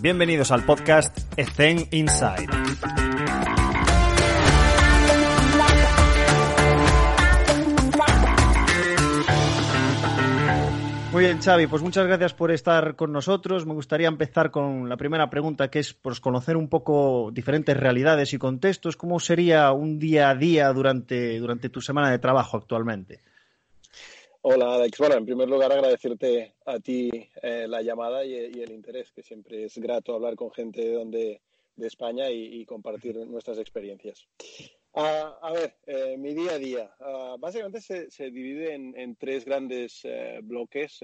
Bienvenidos al podcast Ethen Inside. Muy bien, Xavi, pues muchas gracias por estar con nosotros. Me gustaría empezar con la primera pregunta, que es conocer un poco diferentes realidades y contextos. ¿Cómo sería un día a día durante, durante tu semana de trabajo actualmente? Hola, Alex. Bueno, en primer lugar, agradecerte a ti eh, la llamada y, el interés, que siempre es grato hablar con gente de, donde, de España y, compartir nuestras experiencias. Ah, a ver, eh, mi día a día. Ah, básicamente se, divide en, tres grandes eh, bloques.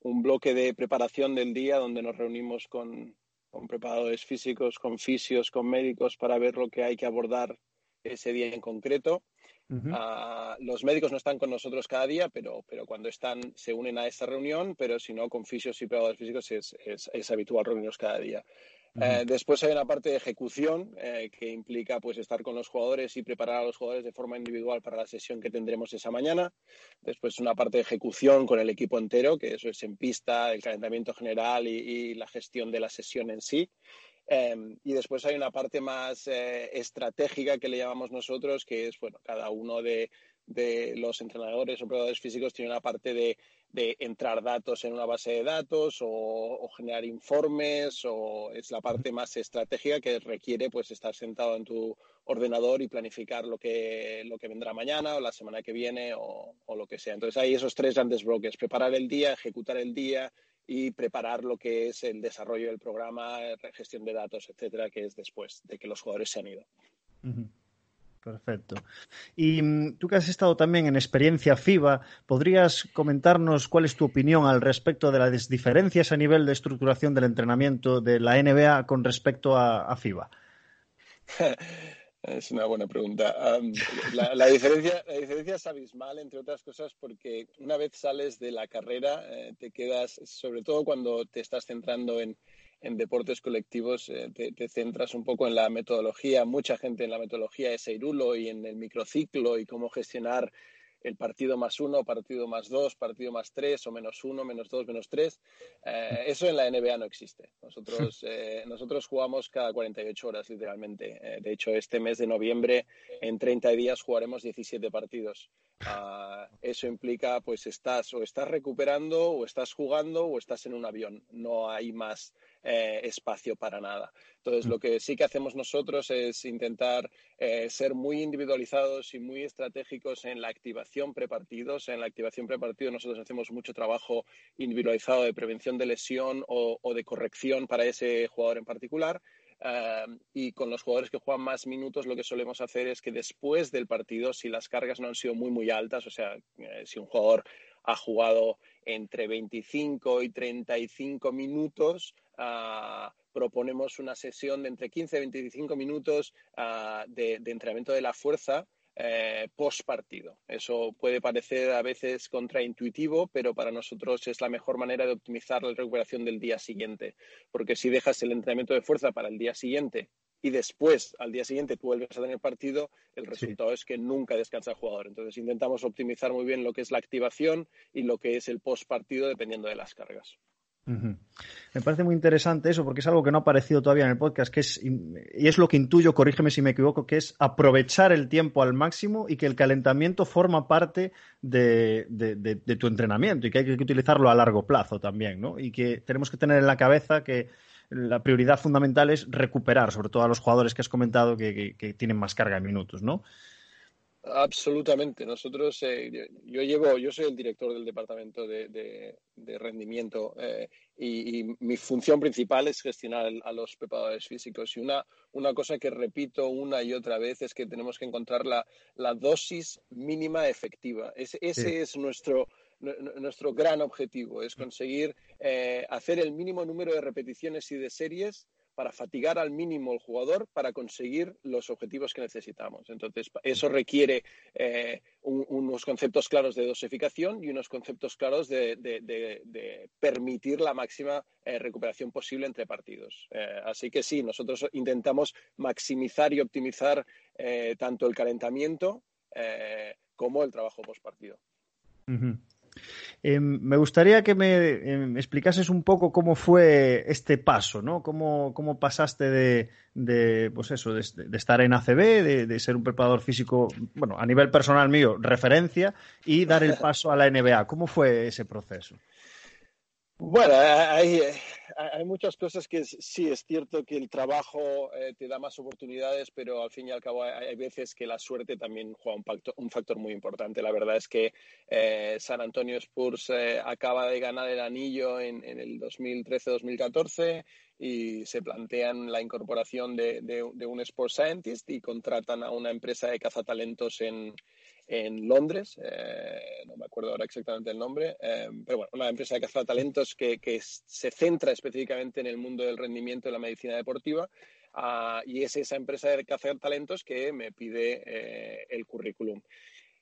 un bloque de preparación del día, donde nos reunimos con, con preparadores físicos, con fisios, con médicos, para ver lo que hay que abordar ese día en concreto. Ah, los médicos no están con nosotros cada día, pero, pero cuando están se unen a esta reunión, pero si no, con fisios y preparadores físicos es, es, habitual reunirnos cada día. Eh, después hay una parte de ejecución eh, que implica pues estar con los jugadores y preparar a los jugadores de forma individual para la sesión que tendremos esa mañana. Después una parte de ejecución con el equipo entero, que eso es en pista, el calentamiento general y la gestión de la sesión en sí. Em, y después hay una parte más eh, estratégica que le llamamos nosotros, que es, bueno, cada uno de, los entrenadores o probadores físicos tiene una parte de, entrar datos en una base de datos o, generar informes o es la parte más estratégica que requiere pues estar sentado en tu ordenador y planificar lo que, lo que vendrá mañana o la semana que viene o, o lo que sea. Entonces hay esos tres grandes bloques, preparar el día, ejecutar el día y preparar lo que es el desarrollo del programa, gestión de datos, etcétera, que es después de que los jugadores se han ido. Perfecto. Y mm, tú que has estado también en experiencia FIBA, ¿podrías comentarnos cuál es tu opinión al respecto de las diferencias a nivel de estructuración del entrenamiento de la NBA con respecto a FIBA? Es una buena pregunta. la, diferencia, la diferencia es abismal, entre otras cosas, porque una vez sales de la carrera, eh, te quedas, sobre todo cuando te estás centrando en, deportes colectivos, eh, te, centras un poco en la metodología. Mucha gente en la metodología es Eirulo y en el microciclo y cómo gestionar el partido más uno, partido más dos, partido más tres o menos uno, menos dos, menos tres. Eh, eso en la NBA no existe. Nosotros, eh, nosotros jugamos cada 48 horas, literalmente. Eh, de hecho, este mes de noviembre, en 30 días, jugaremos 17 partidos. Ah, eso implica, pues, estás o estás recuperando, o estás jugando, o estás en un avión. No hay más espacio para nada. Entonces, lo que sí que hacemos nosotros es intentar ser muy individualizados y muy estratégicos en la activación prepartidos. En la activación prepartido nosotros hacemos mucho trabajo individualizado de prevención de lesión o, de corrección para ese jugador en particular. Eh, y con los jugadores que juegan más minutos, lo que solemos hacer es que después del partido, si las cargas no han sido muy, muy altas, o sea, eh, si un jugador ha jugado entre 25 y 35 minutos, uh, proponemos una sesión de entre 15 y 25 minutos de, de, entrenamiento de la fuerza eh, post partido. Eso puede parecer a veces contraintuitivo, pero para nosotros es la mejor manera de optimizar la recuperación del día siguiente. Porque si dejas el entrenamiento de fuerza para el día siguiente y después, al día siguiente, tú vuelves a tener partido, el resultado es que nunca descansa el jugador. Entonces intentamos optimizar muy bien lo que es la activación y lo que es el post partido dependiendo de las cargas. Me parece muy interesante eso porque es algo que no ha aparecido todavía en el podcast, que es, y es lo que intuyo, corrígeme si me equivoco, que es aprovechar el tiempo al máximo y que el calentamiento forma parte de, tu entrenamiento y que hay que utilizarlo a largo plazo también, ¿no? Y que tenemos que tener en la cabeza que la prioridad fundamental es recuperar, sobre todo a los jugadores que has comentado que, que tienen más carga de minutos, ¿no? Absolutamente. Nosotros, eh, yo llevo, yo soy el director del departamento de, rendimiento eh, y, mi función principal es gestionar a los preparadores físicos. Y una, una cosa que repito una y otra vez es que tenemos que encontrar la, la dosis mínima efectiva. ese es nuestro, nuestro gran objetivo, es conseguir eh, hacer el mínimo número de repeticiones y de series para fatigar al mínimo al jugador para conseguir los objetivos que necesitamos. Entonces, eso requiere eh, unos conceptos claros de dosificación y unos conceptos claros de, permitir la máxima eh, recuperación posible entre partidos. Eh, así que sí, nosotros intentamos maximizar y optimizar tanto el calentamiento como el trabajo post partido. Em, me gustaría que me em, explicases un poco cómo fue este paso, ¿no? Cómo, cómo pasaste de, pues eso, de, estar en ACB, de, ser un preparador físico, bueno, a nivel personal mío, referencia, y dar el paso a la NBA. ¿Cómo fue ese proceso? Bueno, hay, hay, muchas cosas que sí es cierto que el trabajo eh, te da más oportunidades, pero al fin y al cabo hay, veces que la suerte también juega un, factor muy importante. La verdad es que eh, San Antonio Spurs eh, acaba de ganar el anillo en, en el 2013-2014 y se plantean la incorporación de, de, un Sports Scientist y contratan a una empresa de cazatalentos en, en Londres, eh, no me acuerdo ahora exactamente el nombre, eh, pero bueno, una empresa de cazatalentos que, que se centra específicamente en el mundo del rendimiento de la medicina deportiva uh, y es esa empresa de cazatalentos que me pide eh, el currículum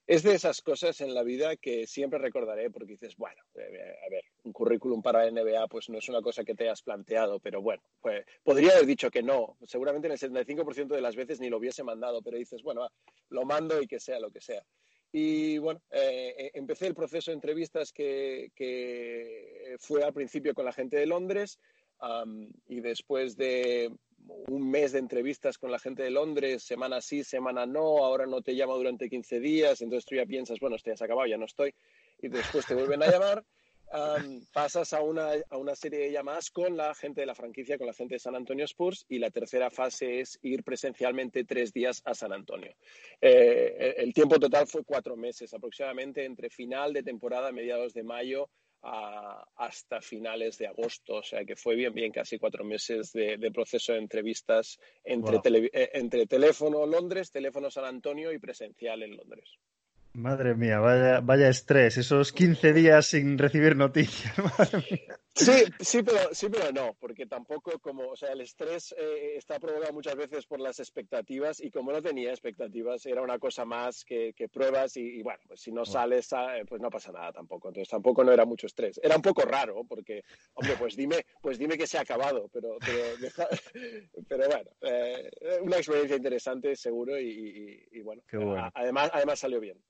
es de esas cosas en la vida que siempre recordaré porque dices, bueno, eh, a ver, un currículum para NBA pues no es una cosa que te hayas planteado, pero bueno, pues, podría haber dicho que no, seguramente en el 75% de las veces ni lo hubiese mandado, pero dices, bueno, lo mando y que sea lo que sea. Y bueno, eh, empecé el proceso de entrevistas que, fue al principio con la gente de Londres y después de un mes de entrevistas con la gente de Londres, semana sí, semana no, ahora no te llama durante 15 días, entonces tú ya piensas, bueno, esto ya se ha acabado, ya no estoy, y después te vuelven a llamar, pasas a una, a una, serie de llamadas con la gente de la franquicia, con la gente de San Antonio Spurs, y la tercera fase es ir presencialmente tres días a San Antonio. Eh, el tiempo total fue cuatro meses aproximadamente, entre final de temporada, mediados de mayo, hasta finales de agosto, o sea que fue bien, bien casi cuatro meses de, proceso de entrevistas entre, eh, entre teléfono Londres, teléfono San Antonio y presencial en Londres. Madre mía, vaya, vaya estrés, esos 15 días sin recibir noticias. Sí, sí, pero, sí, pero no, porque tampoco como, o sea, el estrés eh, está provocado muchas veces por las expectativas y como no tenía expectativas, era una cosa más que, pruebas y, bueno, pues si no sales, ah, pues no pasa nada tampoco. Entonces tampoco no era mucho estrés. Era un poco raro porque, hombre, pues dime, pues dime que se ha acabado, pero, pero, pero bueno, eh, una experiencia interesante seguro y, bueno, bueno. además, además salió bien.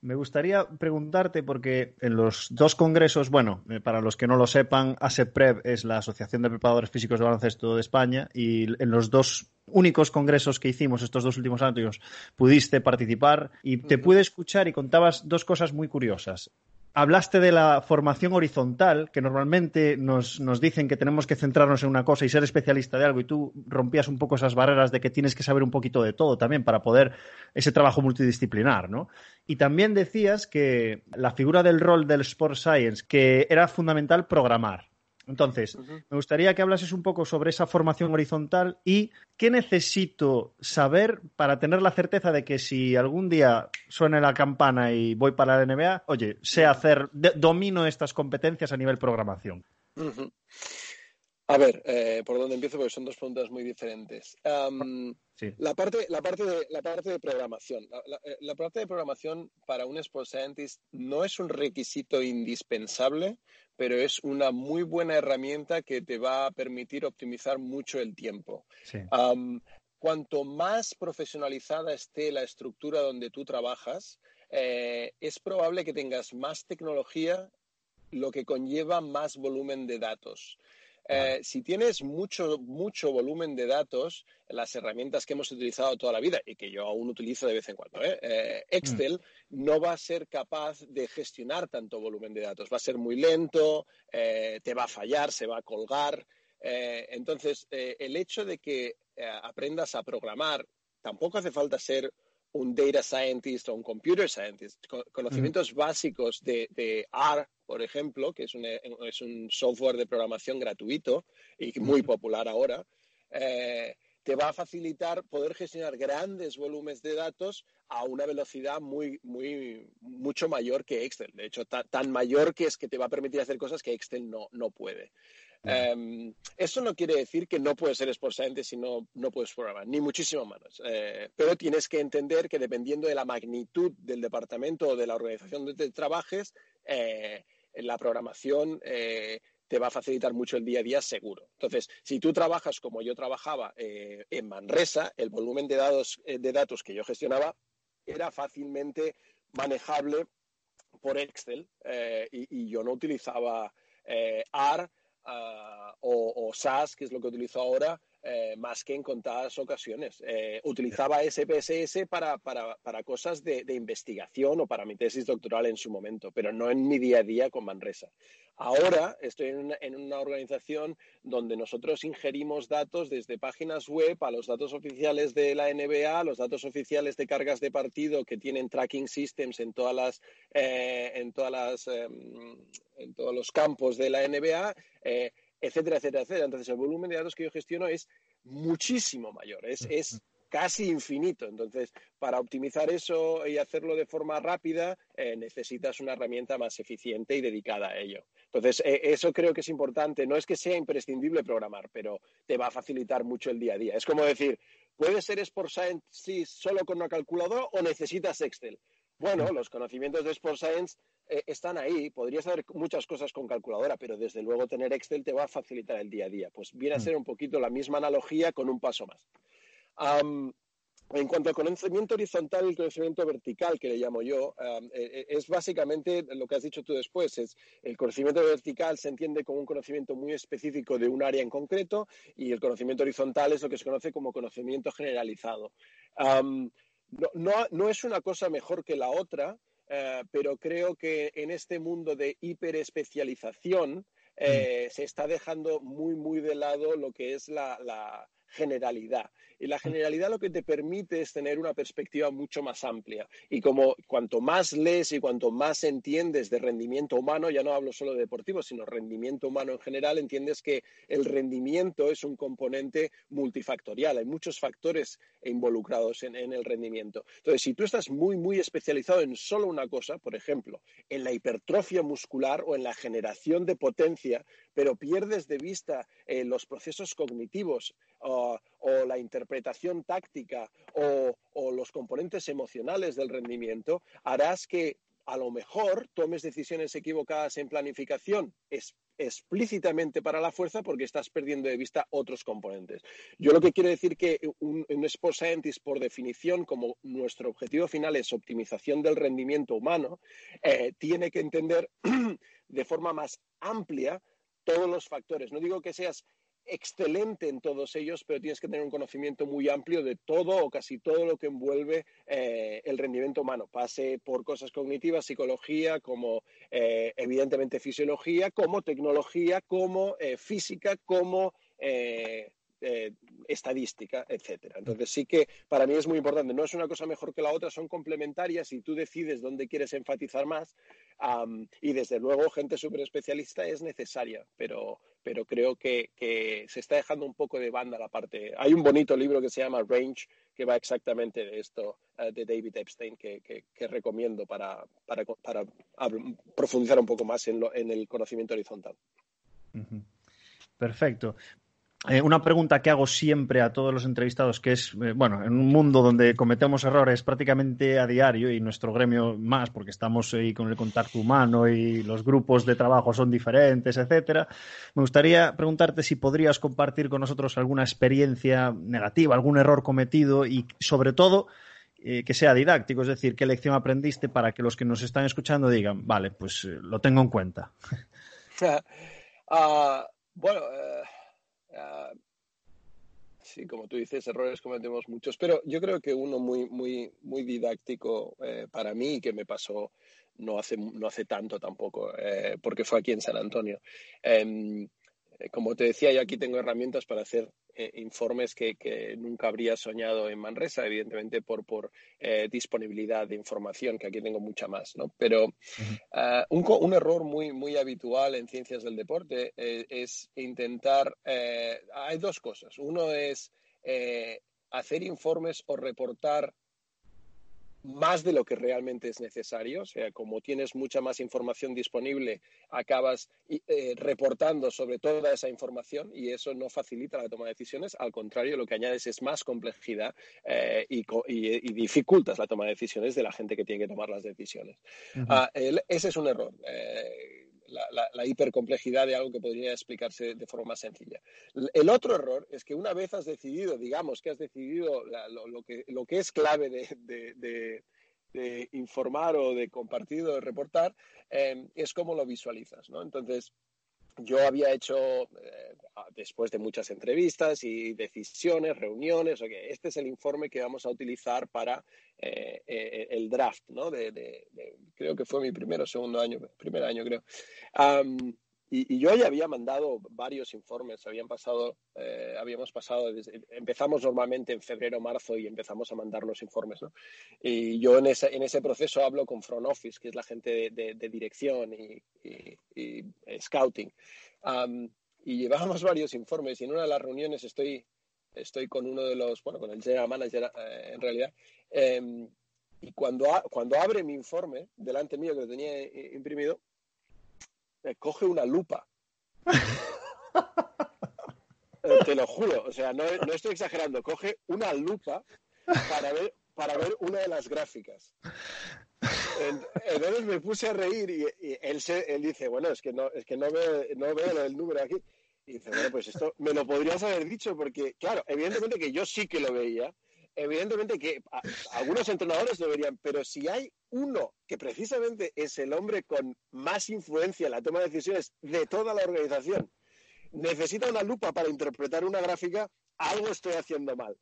Me gustaría preguntarte, porque en los dos congresos, bueno, eh, para los que no lo sepan, ASEPREV es la Asociación de Preparadores Físicos de Baloncesto de España, y en los dos únicos congresos que hicimos estos dos últimos años pudiste participar y te pude escuchar y contabas dos cosas muy curiosas hablaste de la formación horizontal, que normalmente nos, dicen que tenemos que centrarnos en una cosa y ser especialista de algo, y tú rompías un poco esas barreras de que tienes que saber un poquito de todo también para poder ese trabajo multidisciplinar, ¿no? Y también decías que la figura del rol del Sport Science, que era fundamental programar. Entonces, me gustaría que hablases un poco sobre esa formación horizontal y qué necesito saber para tener la certeza de que si algún día suene la campana y voy para la NBA, oye, sé hacer, domino estas competencias a nivel programación. A ver, eh, ¿por dónde empiezo? Porque son dos preguntas muy diferentes. la, parte, la, parte de, la parte de programación. Eh, la, parte de programación para un Sports Scientist no es un requisito indispensable, pero es una muy buena herramienta que te va a permitir optimizar mucho el tiempo. cuanto más profesionalizada esté la estructura donde tú trabajas, eh, es probable que tengas más tecnología, lo que conlleva más volumen de datos. Eh, si tienes mucho, mucho volumen de datos, las herramientas que hemos utilizado toda la vida y que yo aún utilizo de vez en cuando, ¿eh? Eh, mm. Excel no va a ser capaz de gestionar tanto volumen de datos. Va a ser muy lento, te va a fallar, se va a colgar. entonces, el hecho de que aprendas a programar, tampoco hace falta ser un data scientist o un computer scientist, conocimientos básicos de, de, R, por ejemplo, que es un, es un, software de programación gratuito y muy popular ahora, eh, te va a facilitar poder gestionar grandes volúmenes de datos a una velocidad muy, muy, mucho mayor que Excel. De hecho, tan mayor que es que te va a permitir hacer cosas que Excel no, no puede. Em, eso no quiere decir que no puedes ser esposante si no, no puedes programar, ni muchísimo menos. Eh, pero tienes que entender que dependiendo de la magnitud del departamento o de la organización donde trabajes, eh, la programación eh, te va a facilitar mucho el día a día seguro. Entonces, si tú trabajas como yo trabajaba en Manresa, el volumen de datos, de datos que yo gestionaba era fácilmente manejable por Excel y, yo no utilizaba AR ah, o, o, SAS, que es lo que utilizo ahora, eh, más que en contadas ocasiones. Eh, utilizaba SPSS para, para, cosas de, investigación o para mi tesis doctoral en su momento, pero no en mi día a día con Manresa. Ahora estoy en una, organización donde nosotros ingerimos datos desde páginas web a los datos oficiales de la NBA, los datos oficiales de cargas de partido que tienen tracking systems en todas las, eh, en todas las, em, en todos los campos de la NBA etcétera, etcétera, etcétera. Entonces, el volumen de datos que yo gestiono es muchísimo mayor, es, es casi infinito. Entonces, para optimizar eso y hacerlo de forma rápida, eh, necesitas una herramienta más eficiente y dedicada a ello. Entonces, eh, eso creo que es importante. No es que sea imprescindible programar, pero te va a facilitar mucho el día a día. Es como decir, ¿puedes ser Sport Science solo con una calculadora o necesitas Excel? Bueno, los conocimientos de Sport Science eh, están ahí. Podrías saber muchas cosas con calculadora, pero desde luego tener Excel te va a facilitar el día a día. Pues viene a mm. ser un poquito la misma analogía con un paso más. en cuanto al conocimiento horizontal y el conocimiento vertical, que le llamo yo, eh, eh, es básicamente lo que has dicho tú después. Es el conocimiento vertical se entiende como un conocimiento muy específico de un área en concreto y el conocimiento horizontal es lo que se conoce como conocimiento generalizado. No, es una cosa mejor que la otra, eh, pero creo que en este mundo de hiperespecialización eh, mm. se está dejando muy, muy de lado lo que es la, generalidad. Y la generalidad lo que te permite es tener una perspectiva mucho más amplia. Y como cuanto más lees y cuanto más entiendes de rendimiento humano, ya no hablo solo de deportivo, sino rendimiento humano en general, entiendes que el rendimiento es un componente multifactorial. Hay muchos factores involucrados en, el rendimiento. Entonces, si tú estás muy, muy especializado en solo una cosa, por ejemplo, en la hipertrofia muscular o en la generación de potencia, pero pierdes de vista eh, los procesos cognitivos o la interpretación táctica o, los componentes emocionales del rendimiento, harás que a lo mejor tomes decisiones equivocadas en planificación explícitamente para la fuerza porque estás perdiendo de vista otros componentes. Yo lo que quiero decir que un, un Sport por definición, como nuestro objetivo final es optimización del rendimiento humano, eh, tiene que entender de forma más amplia todos los factores. No digo que seas excelente en todos ellos, pero tienes que tener un conocimiento muy amplio de todo o casi todo lo que envuelve eh, el rendimiento humano. Pase por cosas cognitivas, psicología, como eh, evidentemente fisiología, como tecnología, como eh, física, como estadística, etcétera. Entonces sí que para mí es muy importante. No es una cosa mejor que la otra, son complementarias y tú decides dónde quieres enfatizar más. y desde luego gente súper especialista es necesaria, pero, pero creo que, se está dejando un poco de banda la parte. Hay un bonito libro que se llama Range que va exactamente de esto, eh, de David Epstein, que, recomiendo para, para, profundizar un poco más en, en el conocimiento horizontal. Perfecto. Eh, una pregunta que hago siempre a todos los entrevistados, que es, eh, bueno, en un mundo donde cometemos errores prácticamente a diario y nuestro gremio más, porque estamos ahí con el contacto humano y los grupos de trabajo son diferentes, etcétera, me gustaría preguntarte si podrías compartir con nosotros alguna experiencia negativa, algún error cometido y, sobre todo, eh, que sea didáctico, es decir, qué lección aprendiste para que los que nos están escuchando digan, vale, pues lo tengo en cuenta. Ah, bueno, Ah, sí, como tú dices, errores cometemos muchos, pero yo creo que uno muy, muy, muy didáctico eh, para mí que me pasó no hace, no hace tanto tampoco, eh, porque fue aquí en San Antonio. Em, eh, como te decía, yo aquí tengo herramientas para hacer eh, informes que, nunca habría soñado en Manresa, evidentemente por, por eh, disponibilidad de información, que aquí tengo mucha más, ¿no? Pero un, un, error muy, muy habitual en ciencias del deporte es intentar... hay dos cosas. Uno es hacer informes o reportar más de lo que realmente es necesario. O sea, como tienes mucha más información disponible, acabas eh, reportando sobre toda esa información y eso no facilita la toma de decisiones. Al contrario, lo que añades es más complejidad eh, y, dificultas la toma de decisiones de la gente que tiene que tomar las decisiones. Ah, ese es un error. Eh, la, hipercomplejidad de algo que podría explicarse de forma más sencilla. El otro error es que una vez has decidido, digamos que has decidido lo, que, es clave de, informar o de compartir o de reportar, em, es cómo lo visualizas, ¿no? Entonces, yo había hecho, eh, después de muchas entrevistas y decisiones, reuniones, okay, este es el informe que vamos a utilizar para eh, eh, el draft, ¿no? De, creo que fue mi primero o segundo año, primer año creo. Y, yo ya había mandado varios informes, habían pasado, eh, habíamos pasado, empezamos normalmente en febrero, marzo y empezamos a mandar los informes, ¿no? Y yo en ese, en ese proceso hablo con Front Office, que es la gente de, dirección y, scouting. y llevábamos varios informes y en una de las reuniones estoy, estoy con uno de los, bueno, con el general manager eh, en realidad, em, y cuando, cuando abre mi informe, delante mío que lo tenía imprimido, coge una lupa. Eh, te lo juro, o sea, no, estoy exagerando, coge una lupa para ver, para ver una de las gráficas. Entonces me puse a reír y, él, se, él dice, bueno, es que no, es que no, veo, no veo el número aquí. Y dice, bueno, pues esto me lo podrías haber dicho porque, claro, evidentemente que yo sí que lo veía, evidentemente que algunos entrenadores deberían, pero si hay uno que precisamente es el hombre con más influencia en la toma de decisiones de toda la organización, necesita una lupa para interpretar una gráfica, algo estoy haciendo mal.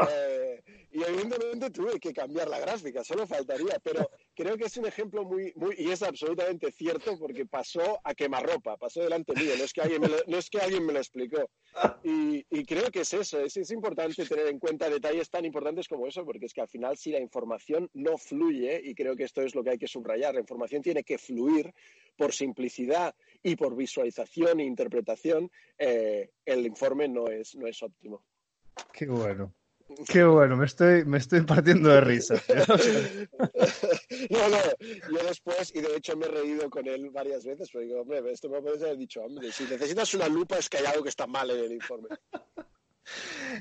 Ah. Eh, y evidentemente tuve que cambiar la gráfica, solo faltaría, pero creo que es un ejemplo muy, y es absolutamente cierto porque pasó a quemarropa, pasó delante mío, no es que alguien me lo, no es que alguien me lo explicó. Y, creo que es eso, es, es, importante tener en cuenta detalles tan importantes como eso, porque es que al final si la información no fluye, y creo que esto es lo que hay que subrayar, la información tiene que fluir por simplicidad y por visualización e interpretación, eh, el informe no es, no es óptimo. Qué bueno. Qué bueno, me estoy, me estoy partiendo de risa. no, no, yo después, y de hecho me he reído con él varias veces, pero digo, hombre, esto me puedes haber dicho, hombre, si necesitas una lupa es que hay algo que está mal en el informe.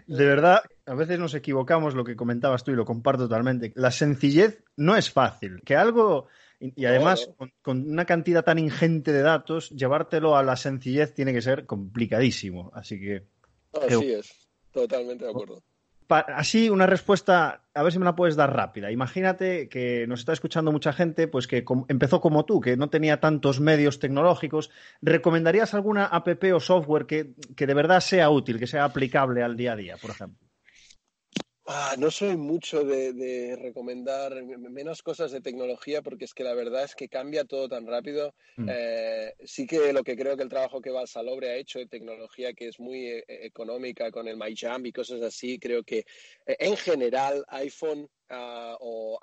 De verdad, a veces nos equivocamos lo que comentabas tú y lo comparto totalmente. La sencillez no es fácil. Que algo, y además con, una cantidad tan ingente de datos, llevártelo a la sencillez tiene que ser complicadísimo. Así que. Así es, totalmente de acuerdo así una respuesta, a ver si me la puedes dar rápida. Imagínate que nos está escuchando mucha gente, pues que empezó como tú, que no tenía tantos medios tecnológicos. ¿Recomendarías alguna app o software que, que de verdad sea útil, que sea aplicable al día a día, por ejemplo? Ah, no soy mucho de, recomendar menos cosas de tecnología porque es que la verdad es que cambia todo tan rápido. Mm. Eh, sí que lo que creo que el trabajo que Valsalobre ha hecho de tecnología, que es muy eh, económica con el MyJam y cosas así, creo que eh, en general iPhone Ah, o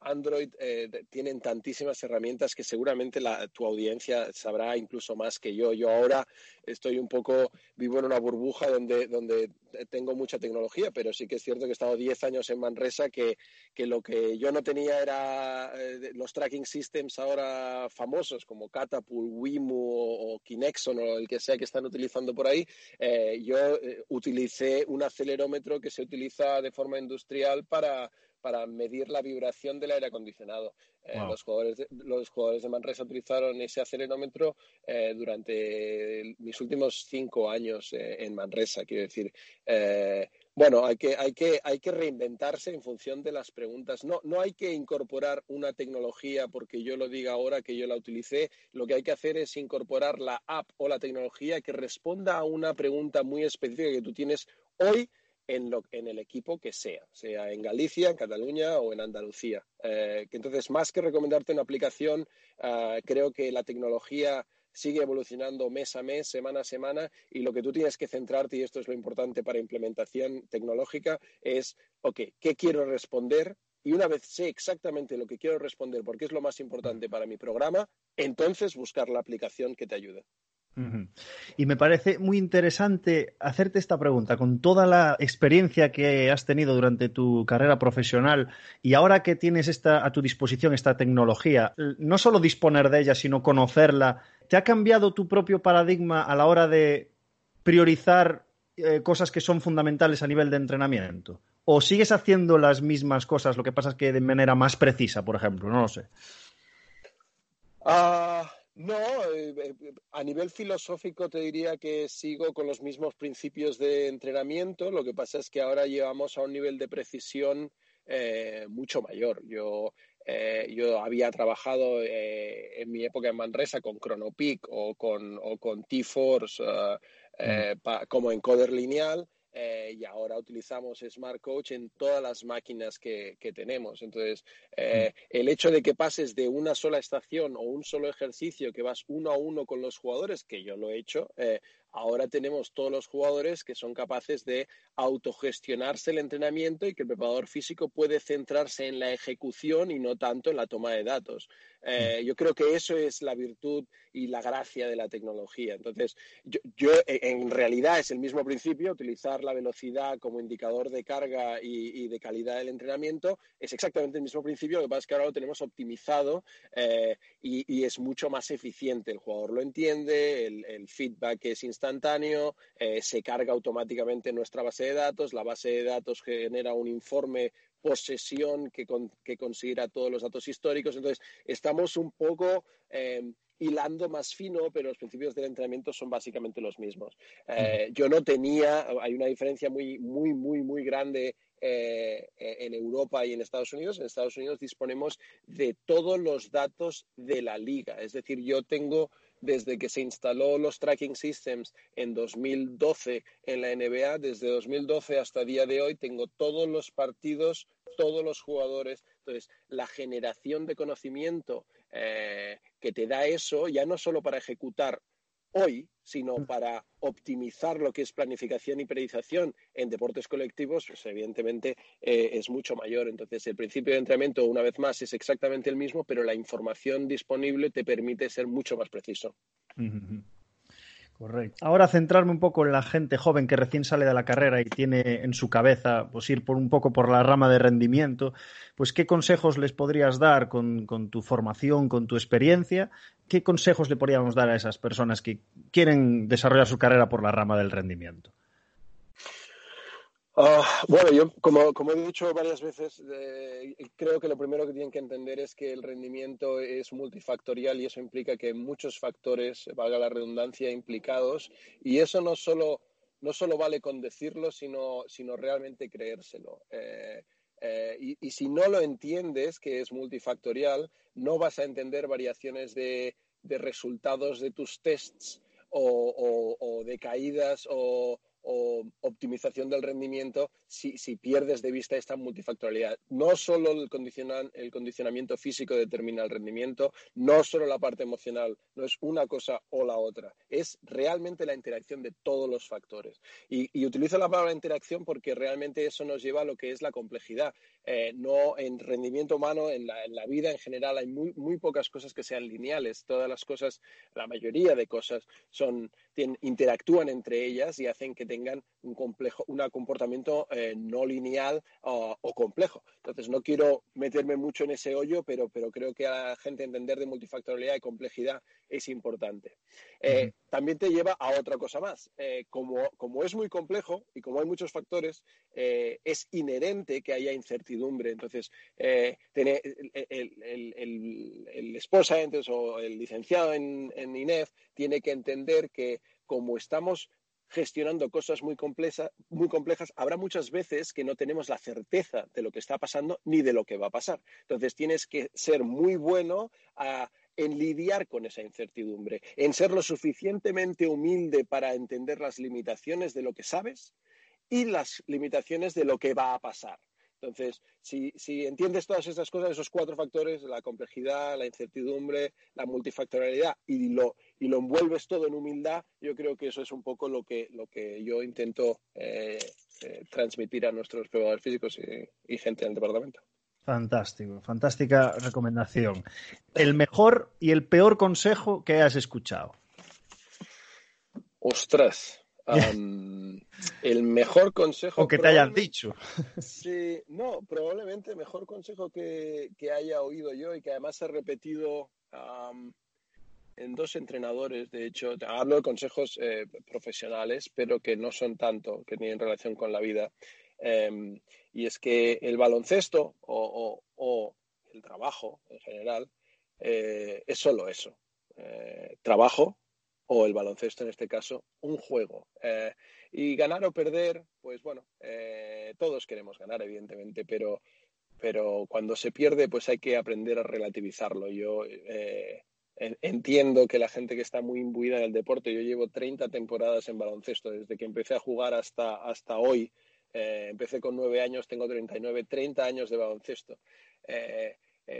Android eh, tienen tantísimas herramientas que seguramente tu audiencia sabrá incluso más que yo. Yo ahora estoy un poco, vivo en una burbuja donde, donde tengo mucha tecnología, pero sí que es cierto que he estado 10 años en Manresa, que, que lo que yo no tenía era eh, los tracking systems ahora famosos como Catapult, Wimu o, Kinexon o el que sea que están utilizando por ahí. Eh, yo utilicé un acelerómetro que se utiliza de forma industrial para para medir la vibración del aire acondicionado. Eh, los, jugadores de, los jugadores de Manresa utilizaron ese acelerómetro eh, durante mis últimos cinco años eh, en Manresa. Quiero decir, bueno, hay que, hay, que, hay que reinventarse en función de las preguntas. No, no hay que incorporar una tecnología porque yo lo diga ahora que yo la utilicé. Lo que hay que hacer es incorporar la app o la tecnología que responda a una pregunta muy específica que tú tienes hoy en, lo, en el equipo que sea, sea en Galicia, en Cataluña o en Andalucía. Eh, entonces, más que recomendarte una aplicación, eh, creo que la tecnología sigue evolucionando mes a mes, semana a semana, y lo que tú tienes que centrarte, y esto es lo importante para implementación tecnológica, es, ok, ¿qué quiero responder? Y una vez sé exactamente lo que quiero responder, porque es lo más importante para mi programa, entonces buscar la aplicación que te ayude. Y me parece muy interesante hacerte esta pregunta con toda la experiencia que has tenido durante tu carrera profesional y ahora que tienes esta, a tu disposición esta tecnología, no solo disponer de ella, sino conocerla, ¿te ha cambiado tu propio paradigma a la hora de priorizar eh, cosas que son fundamentales a nivel de entrenamiento? ¿O sigues haciendo las mismas cosas, lo que pasa es que de manera más precisa, por ejemplo? No lo sé. Ah, no, eh, eh, a nivel filosófico te diría que sigo con los mismos principios de entrenamiento. Lo que pasa es que ahora llevamos a un nivel de precisión eh, mucho mayor. Yo yo había trabajado en mi época en Manresa con Chronopeak o con, o con T-Force mm. como encoder lineal eh, y ahora utilizamos Smart Coach en todas las máquinas que, tenemos. Entonces, eh, el hecho de que pases de una sola estación o un solo ejercicio que vas uno a uno con los jugadores, que yo lo he hecho, eh, ahora tenemos todos los jugadores que son capaces de autogestionarse el entrenamiento y que el preparador físico puede centrarse en la ejecución y no tanto en la toma de datos. Eh, yo creo que eso es la virtud y la gracia de la tecnología. Entonces, yo, e, en realidad es el mismo principio, utilizar la velocidad como indicador de carga y, de calidad del entrenamiento, es exactamente el mismo principio, lo que pasa es que ahora lo tenemos optimizado eh, y, es mucho más eficiente. El jugador lo entiende, el, feedback es instantáneo, eh, se carga automáticamente nuestra base de datos, la base de datos genera un informe posesión que, que considera todos los datos históricos. Entonces, estamos un poco eh, hilando más fino, pero los principios del entrenamiento son básicamente los mismos. Eh, yo no tenía, hay una diferencia muy, muy, muy, muy grande eh, en Europa y en Estados Unidos. En Estados Unidos disponemos de todos los datos de la liga. Es decir, yo tengo desde que se instaló los tracking systems en 2012 en la NBA, desde 2012 hasta día de hoy, tengo todos los partidos, todos los jugadores. Entonces, la generación de conocimiento eh, que te da eso, ya no solo para ejecutar hoy, sino mm. para optimizar lo que es planificación y periodización en deportes colectivos, pues evidentemente eh, es mucho mayor. Entonces, el principio de entrenamiento, una vez más, es exactamente el mismo, pero la información disponible te permite ser mucho más preciso. Correcto. Ahora centrarme un poco en la gente joven que recién sale de la carrera y tiene en su cabeza pues ir por un poco por la rama de rendimiento, pues qué consejos les podrías dar con, tu formación, con tu experiencia, qué consejos le podríamos dar a esas personas que quieren desarrollar su carrera por la rama del rendimiento. Ah, bueno, yo como, como, he dicho varias veces, eh, creo que lo primero que tienen que entender es que el rendimiento es multifactorial y eso implica que hay muchos factores, valga la redundancia, implicados y eso no solo, no solo vale con decirlo, sino, sino realmente creérselo. Eh, eh, y, si no lo entiendes, que es multifactorial, no vas a entender variaciones de, de resultados de tus tests o, o de caídas o, o optimización del rendimiento si, si, pierdes de vista esta multifactorialidad. No solo el, el condicionamiento físico determina el rendimiento, no solo la parte emocional, no es una cosa o la otra, es realmente la interacción de todos los factores. Y, y utilizo la palabra interacción porque realmente eso nos lleva a lo que es la complejidad. Eh, no en rendimiento humano, en la, en la, vida en general hay muy, muy pocas cosas que sean lineales. Todas las cosas, la mayoría de cosas son, interactúan entre ellas y hacen que tengan un, complejo, un comportamiento eh, no lineal o, complejo. Entonces, no quiero meterme mucho en ese hoyo, pero, pero creo que a la gente entender de multifactorialidad y complejidad es importante. Eh, también te lleva a otra cosa más. Eh, como, como, es muy complejo y como hay muchos factores, es inherente que haya incertidumbre. Entonces, el, el, el, esposa entonces, o el licenciado en, en INEF tiene que entender que como estamos gestionando cosas muy, muy complejas, habrá muchas veces que no tenemos la certeza de lo que está pasando ni de lo que va a pasar. Entonces tienes que ser muy bueno en lidiar con esa incertidumbre, en ser lo suficientemente humilde para entender las limitaciones de lo que sabes y las limitaciones de lo que va a pasar. Entonces, si, entiendes todas estas cosas, esos cuatro factores, la complejidad, la incertidumbre, la multifactorialidad, y lo, y lo envuelves todo en humildad, yo creo que eso es un poco lo que, lo que yo intento eh, eh, transmitir a nuestros probadores físicos y, gente en el departamento. Fantástico, fantástica recomendación. El mejor y el peor consejo que has escuchado. Ostras. el mejor consejo. O que te hayan dicho. Sí, no, probablemente el mejor consejo que, haya oído yo y que además he repetido en dos entrenadores, de hecho, hablo de consejos eh, profesionales, pero que no son tanto, que tienen relación con la vida. Em, y es que el baloncesto o, el trabajo en general eh, es solo eso. Eh, trabajo o el baloncesto en este caso, un juego. y ganar o perder, pues bueno, todos queremos ganar, evidentemente, pero pero cuando se pierde, pues hay que aprender a relativizarlo. Yo eh, entiendo que la gente que está muy imbuida en el deporte, yo llevo 30 temporadas en baloncesto, desde que empecé a jugar hasta, hasta hoy. Eh, empecé con 9 años, tengo 39, 30 años de baloncesto. Eh,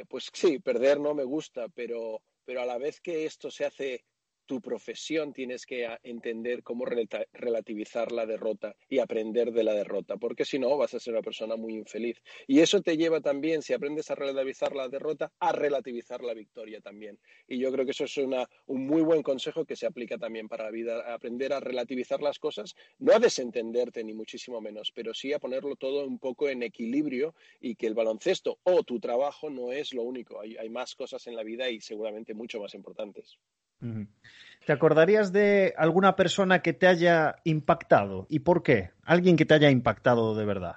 pues sí, perder no me gusta, pero, pero a la vez que esto se hace tu profesión tienes que entender cómo relativizar la derrota y aprender de la derrota, porque si no vas a ser una persona muy infeliz. Y eso te lleva también, si aprendes a relativizar la derrota, a relativizar la victoria también. Y yo creo que eso es una, un muy buen consejo que se aplica también para la vida, aprender a relativizar las cosas, no a desentenderte ni muchísimo menos, pero sí a ponerlo todo un poco en equilibrio y que el baloncesto o tu trabajo no es lo único. Hay, hay más cosas en la vida y seguramente mucho más importantes. ¿Te acordarías de alguna persona que te haya impactado? ¿Y por qué? Alguien que te haya impactado de verdad.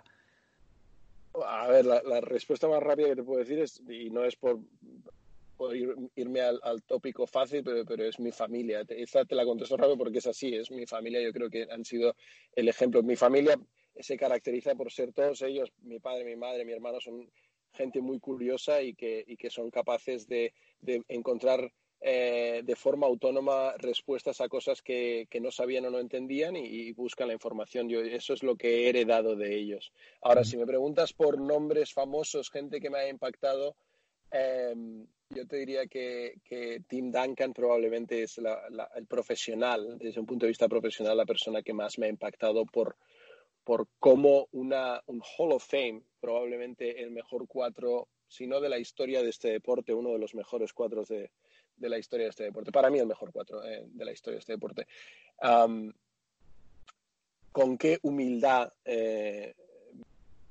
A ver, la, respuesta más rápida que te puedo decir es, y no es por, irme al, tópico fácil, pero, es mi familia. Esta te la contesto rápido porque es así, es mi familia. Yo creo que han sido el ejemplo. Mi familia se caracteriza por ser todos ellos, mi padre, mi madre, mi hermano, son gente muy curiosa y que, son capaces de encontrar eh, de forma autónoma respuestas a cosas que, no sabían o no entendían y, buscan la información. Yo, eso es lo que he heredado de ellos. Ahora, si me preguntas por nombres famosos, gente que me ha impactado, em, yo te diría que, Tim Duncan probablemente es el profesional, desde un punto de vista profesional, la persona que más me ha impactado por, por cómo una, un Hall of Fame, probablemente el mejor cuatro, si no de la historia de este deporte, uno de los mejores cuatros de, de la historia de este deporte. Para mí el mejor cuatro eh, de la historia de este deporte. con qué humildad eh,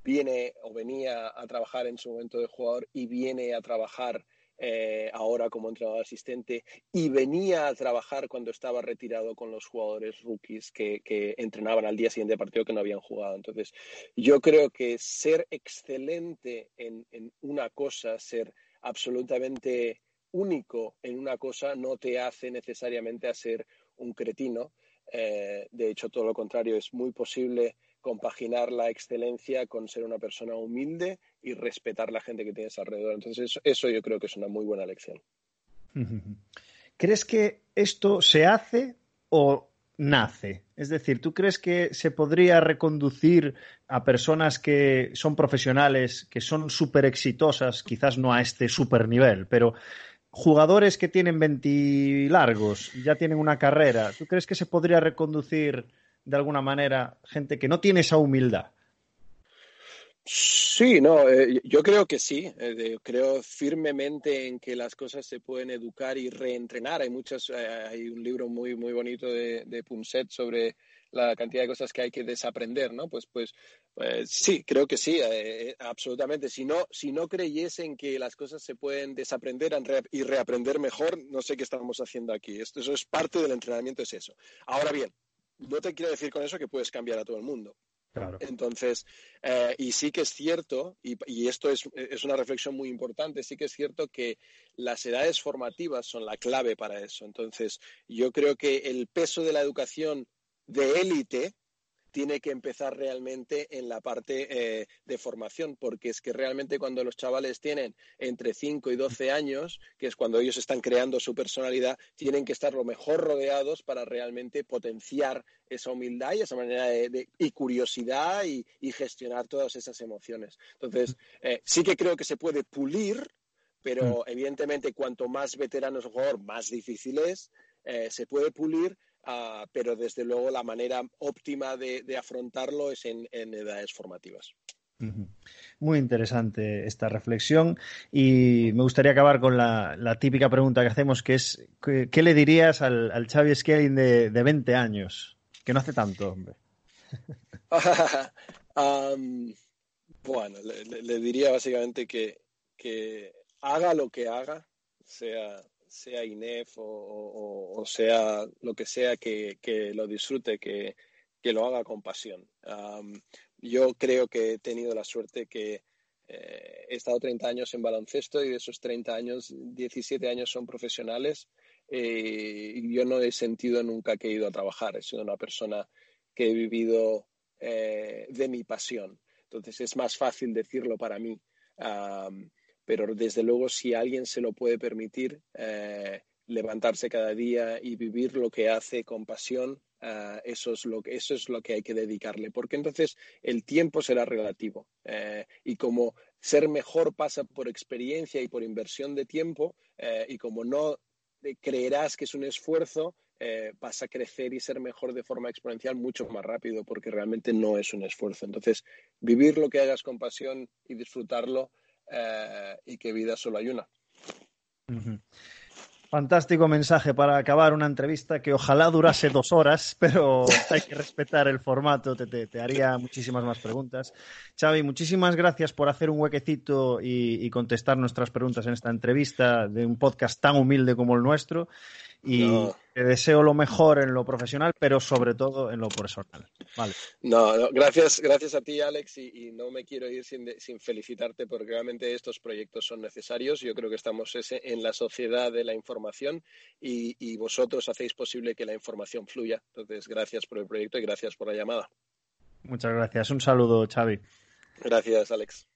viene o venía a trabajar en su momento de jugador y viene a trabajar eh, ahora como entrenador asistente y venía a trabajar cuando estaba retirado con los jugadores rookies que, entrenaban al día siguiente partido que no habían jugado. Entonces, yo creo que ser excelente en, en una cosa, ser absolutamente único en una cosa no te hace necesariamente a ser un cretino. Eh, de hecho, todo lo contrario, es muy posible compaginar la excelencia con ser una persona humilde y respetar la gente que tienes alrededor. Entonces, eso, yo creo que es una muy buena lección. ¿Crees que esto se hace o nace? Es decir, ¿tú crees que se podría reconducir a personas que son profesionales, que son súper exitosas, quizás no a este súper nivel, pero jugadores que tienen 20 largos, ya tienen una carrera, ¿tú crees que se podría reconducir de alguna manera gente que no tiene esa humildad? Sí, no, eh, yo creo que sí. Eh, creo firmemente en que las cosas se pueden educar y reentrenar. Hay muchas, eh, hay un libro muy muy bonito de, de Punset sobre la cantidad de cosas que hay que desaprender, ¿no? Pues, pues, pues sí, creo que sí, eh, eh, absolutamente. Si no, si no creyesen que las cosas se pueden desaprender y reaprender mejor, no sé qué estamos haciendo aquí. Esto, eso es parte del entrenamiento, es eso. Ahora bien, no te quiero decir con eso que puedes cambiar a todo el mundo. Claro. Entonces, eh, y sí que es cierto, y, y esto es, es, una reflexión muy importante, sí que es cierto que las edades formativas son la clave para eso. Entonces, yo creo que el peso de la educación de élite tiene que empezar realmente en la parte eh, de formación, porque es que realmente cuando los chavales tienen entre 5 y 12 años, que es cuando ellos están creando su personalidad, tienen que estar lo mejor rodeados para realmente potenciar esa humildad y esa manera de, y curiosidad y, gestionar todas esas emociones. Entonces, eh, sí que creo que se puede pulir, pero mm. evidentemente cuanto más veterano es el jugador, más difícil es. Eh, se puede pulir, Ah, pero desde luego la manera óptima de, afrontarlo es en, edades formativas. Muy interesante esta reflexión y me gustaría acabar con la, típica pregunta que hacemos, que es ¿qué, le dirías al, al Xavi de, de, 20 años? Que no hace tanto, hombre. bueno, le, diría básicamente que, que haga lo que haga, sea sea INEF o, sea lo que sea que, lo disfrute, que, lo haga con pasión. yo creo que he tenido la suerte que eh, he estado 30 años en baloncesto y de esos 30 años, 17 años son profesionales eh, yo no he sentido nunca que he ido a trabajar. He sido una persona que he vivido eh, de mi pasión. Entonces es más fácil decirlo para mí pero desde luego si alguien se lo puede permitir, eh, levantarse cada día y vivir lo que hace con pasión, eh, eso, es lo eso es lo que hay que dedicarle, porque entonces el tiempo será relativo. Eh, y como ser mejor pasa por experiencia y por inversión de tiempo, y como no creerás que es un esfuerzo, vas a crecer y ser mejor de forma exponencial mucho más rápido, porque realmente no es un esfuerzo. Entonces, vivir lo que hagas con pasión y disfrutarlo eh, y que vida solo hay una. Fantástico mensaje para acabar una entrevista que ojalá durase dos horas, pero hay que respetar el formato, te, haría muchísimas más preguntas. Xavi, muchísimas gracias por hacer un huequecito y, contestar nuestras preguntas en esta entrevista de un podcast tan humilde como el nuestro y te deseo lo mejor en lo profesional, pero sobre todo en lo personal. Vale. No, gracias, gracias a ti, Alex, y, no me quiero ir sin, felicitarte porque realmente estos proyectos son necesarios. Yo creo que estamos en la sociedad de la información y, y vosotros hacéis posible que la información fluya. Entonces, gracias por el proyecto y gracias por la llamada. Muchas gracias. Un saludo, Xavi. Gracias, Alex.